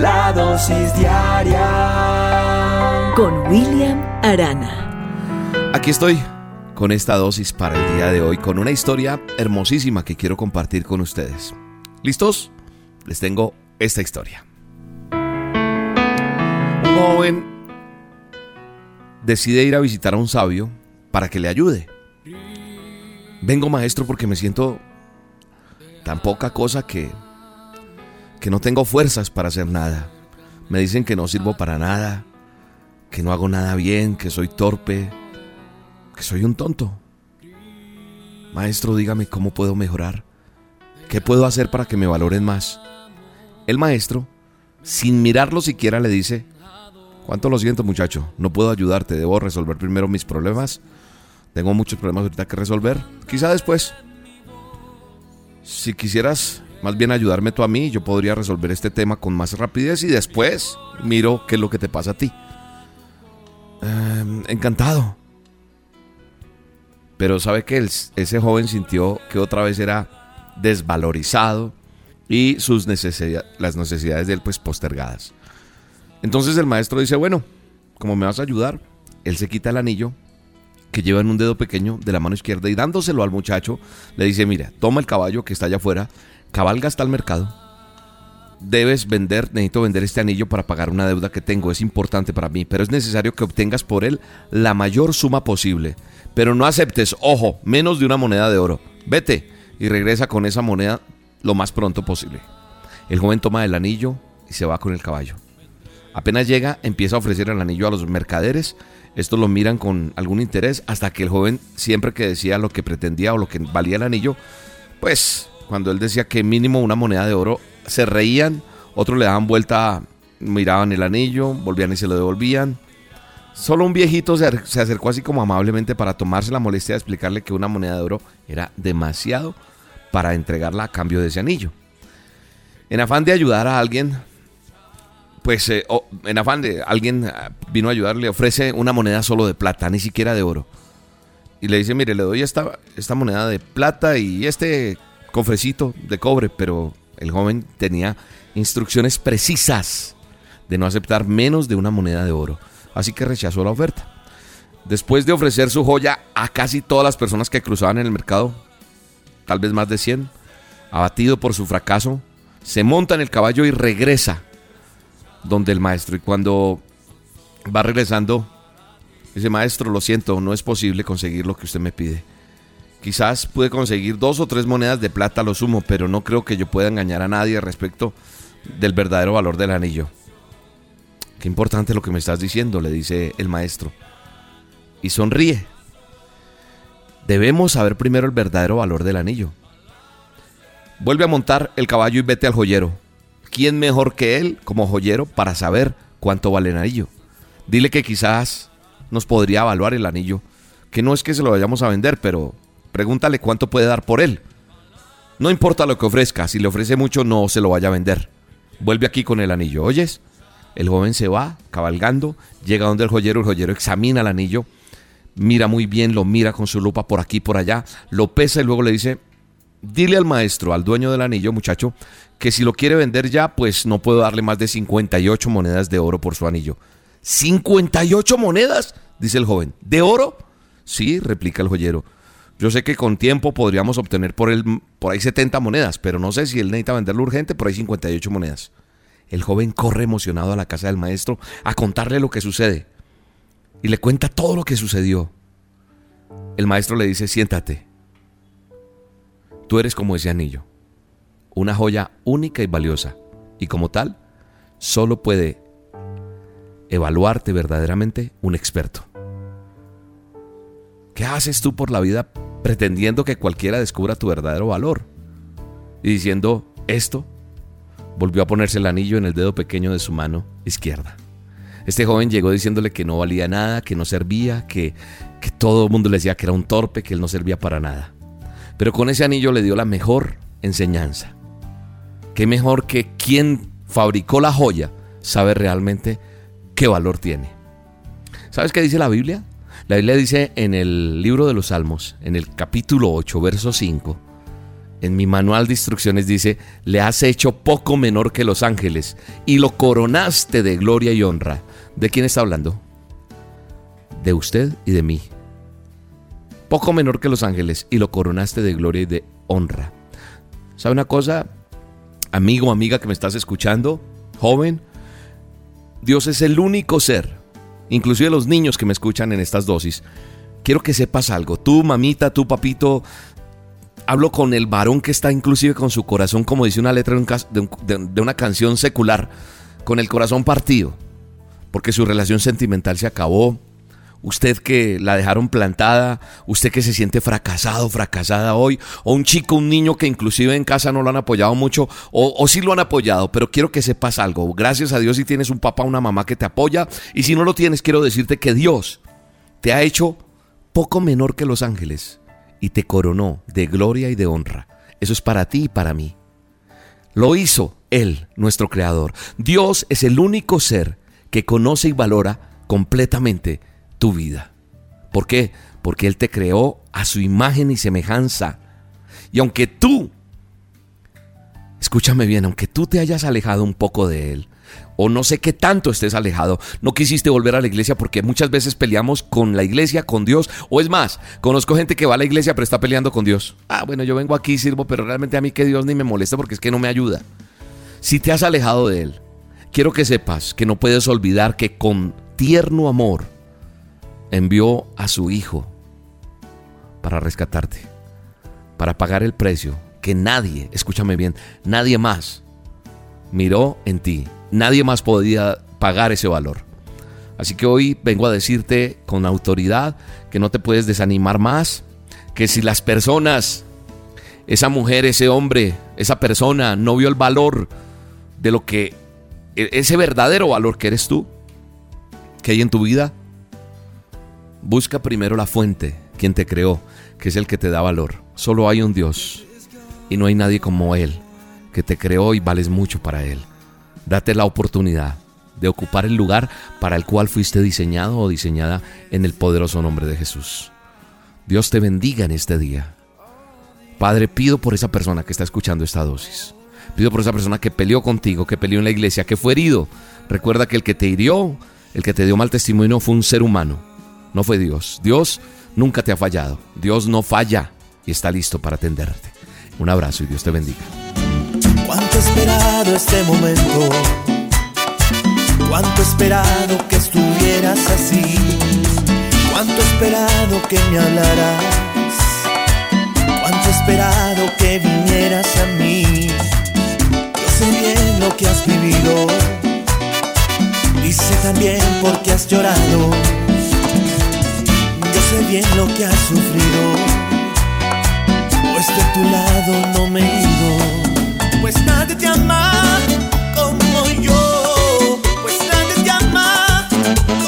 La dosis diaria con William Arana. Aquí estoy con esta dosis para el día de hoy, con una historia hermosísima que quiero compartir con ustedes. ¿Listos? Les tengo esta historia. Un joven decide ir a visitar a un sabio para que le ayude. Vengo maestro porque me siento tan poca cosa que que no tengo fuerzas para hacer nada. Me dicen que no sirvo para nada, que no hago nada bien, que soy torpe, que soy un tonto. Maestro, dígame cómo puedo mejorar. ¿Qué puedo hacer para que me valoren más? El maestro, sin mirarlo siquiera, le dice, ¿cuánto lo siento muchacho? No puedo ayudarte, debo resolver primero mis problemas tengo muchos problemas ahorita que resolver. Quizá después. Si quisieras más bien ayudarme tú a mí, yo podría resolver este tema con más rapidez y después miro qué es lo que te pasa a ti. Em, encantado. Pero sabe que ese joven sintió que otra vez era desvalorizado y sus las necesidades de él pues postergadas. Entonces el maestro dice, bueno, como me vas a ayudar, él se quita el anillo que lleva en un dedo pequeño de la mano izquierda y dándoselo al muchacho, le dice, mira, toma el caballo que está allá afuera, cabalga hasta el mercado, debes vender, necesito vender este anillo para pagar una deuda que tengo, es importante para mí, pero es necesario que obtengas por él la mayor suma posible, pero no aceptes, ojo, menos de una moneda de oro, vete y regresa con esa moneda lo más pronto posible. El joven toma el anillo y se va con el caballo. Apenas llega, empieza a ofrecer el anillo a los mercaderes. Esto lo miran con algún interés hasta que el joven, siempre que decía lo que pretendía o lo que valía el anillo, pues cuando él decía que mínimo una moneda de oro, se reían, otros le daban vuelta, miraban el anillo, volvían y se lo devolvían. Solo un viejito se acercó así como amablemente para tomarse la molestia de explicarle que una moneda de oro era demasiado para entregarla a cambio de ese anillo. En afán de ayudar a alguien, pues eh, en afán de alguien ah, vino a ayudarle, ofrece una moneda solo de plata, ni siquiera de oro. Y le dice, mire, le doy esta, esta moneda de plata y este cofrecito de cobre, pero el joven tenía instrucciones precisas de no aceptar menos de una moneda de oro. Así que rechazó la oferta. Después de ofrecer su joya a casi todas las personas que cruzaban en el mercado, tal vez más de 100, abatido por su fracaso, se monta en el caballo y regresa donde el maestro. Y cuando va regresando, dice, maestro, lo siento, no es posible conseguir lo que usted me pide. Quizás pude conseguir dos o tres monedas de plata lo sumo, pero no creo que yo pueda engañar a nadie respecto del verdadero valor del anillo. Qué importante lo que me estás diciendo, le dice el maestro. Y sonríe. Debemos saber primero el verdadero valor del anillo. Vuelve a montar el caballo y vete al joyero. ¿quién mejor que él como joyero para saber cuánto vale el anillo? Dile que quizás nos podría evaluar el anillo, que no es que se lo vayamos a vender, pero pregúntale cuánto puede dar por él. No importa lo que ofrezca, si le ofrece mucho no se lo vaya a vender. Vuelve aquí con el anillo, ¿oyes? El joven se va cabalgando, llega donde el joyero, el joyero examina el anillo, mira muy bien, lo mira con su lupa por aquí, por allá, lo pesa y luego le dice, dile al maestro, al dueño del anillo, muchacho, que si lo quiere vender ya, pues no puedo darle más de 58 monedas de oro por su anillo. ¿58 monedas? dice el joven. ¿De oro? Sí, replica el joyero. Yo sé que con tiempo podríamos obtener por, él, por ahí 70 monedas, pero no sé si él necesita venderlo urgente, por ahí 58 monedas. El joven corre emocionado a la casa del maestro a contarle lo que sucede. Y le cuenta todo lo que sucedió. El maestro le dice, siéntate. Tú eres como ese anillo una joya única y valiosa, y como tal, solo puede evaluarte verdaderamente un experto. ¿Qué haces tú por la vida pretendiendo que cualquiera descubra tu verdadero valor? Y diciendo, esto volvió a ponerse el anillo en el dedo pequeño de su mano izquierda. Este joven llegó diciéndole que no valía nada, que no servía, que, que todo el mundo le decía que era un torpe, que él no servía para nada. Pero con ese anillo le dio la mejor enseñanza. Qué mejor que quien fabricó la joya sabe realmente qué valor tiene. ¿Sabes qué dice la Biblia? La Biblia dice en el libro de los Salmos, en el capítulo 8, verso 5, en mi manual de instrucciones dice, le has hecho poco menor que los ángeles y lo coronaste de gloria y honra. ¿De quién está hablando? De usted y de mí. Poco menor que los ángeles y lo coronaste de gloria y de honra. ¿Sabe una cosa? Amigo, amiga que me estás escuchando, joven, Dios es el único ser, inclusive los niños que me escuchan en estas dosis, quiero que sepas algo. Tú, mamita, tú, papito, hablo con el varón que está inclusive con su corazón, como dice una letra de, una canción secular, con el corazón partido, porque su relación sentimental se acabó. Usted que la dejaron plantada, usted que se siente fracasado, fracasada hoy, o un chico, un niño que inclusive en casa no lo han apoyado mucho, o, o sí lo han apoyado, pero quiero que sepas algo. Gracias a Dios si tienes un papá, una mamá que te apoya, y si no lo tienes, quiero decirte que Dios te ha hecho poco menor que los ángeles y te coronó de gloria y de honra. Eso es para ti y para mí. Lo hizo Él, nuestro Creador. Dios es el único ser que conoce y valora completamente tu vida. ¿Por qué? Porque Él te creó a su imagen y semejanza. Y aunque tú, escúchame bien, aunque tú te hayas alejado un poco de Él, o no sé qué tanto estés alejado, no quisiste volver a la iglesia porque muchas veces peleamos con la iglesia, con Dios, o es más, conozco gente que va a la iglesia pero está peleando con Dios. Ah, bueno, yo vengo aquí sirvo, pero realmente a mí que Dios ni me molesta porque es que no me ayuda. Si te has alejado de Él, quiero que sepas que no puedes olvidar que con tierno amor envió a su Hijo para rescatarte, para pagar el precio que nadie, escúchame bien, nadie más miró en ti Nadie más podía pagar ese valor. Así que hoy vengo a decirte con autoridad que no te puedes desanimar más, que si las personas, esa mujer, ese hombre, esa persona no vio el valor de lo que, e, ese verdadero valor que eres tú, que hay en tu vida, busca primero la fuente, quien te creó, que es el que te da valor. Solo hay un Dios y no hay nadie como Él, que te creó y vales mucho para Él. Date la oportunidad de ocupar el lugar para el cual fuiste diseñado o diseñada en el poderoso nombre de Jesús. Dios te bendiga en este día. Padre, pido por esa persona que está escuchando esta dosis. Pido por esa persona que peleó contigo, que peleó en la iglesia, que fue herido. Recuerda que el que te hirió, el que te dio mal testimonio fue un ser humano, no fue Dios. Dios nunca te ha fallado. Dios no falla y está listo para atenderte. Un abrazo y Dios te bendiga. Cuánto esperado este momento, cuánto esperado que estuvieras así, cuánto esperado que me hablaras, cuánto esperado que vinieras a mí. Yo sé bien lo que has vivido y sé también por qué has llorado. Sé bien lo que has sufrido, pues de tu lado no me he ido. Pues nadie te ama como yo, pues nadie te ama como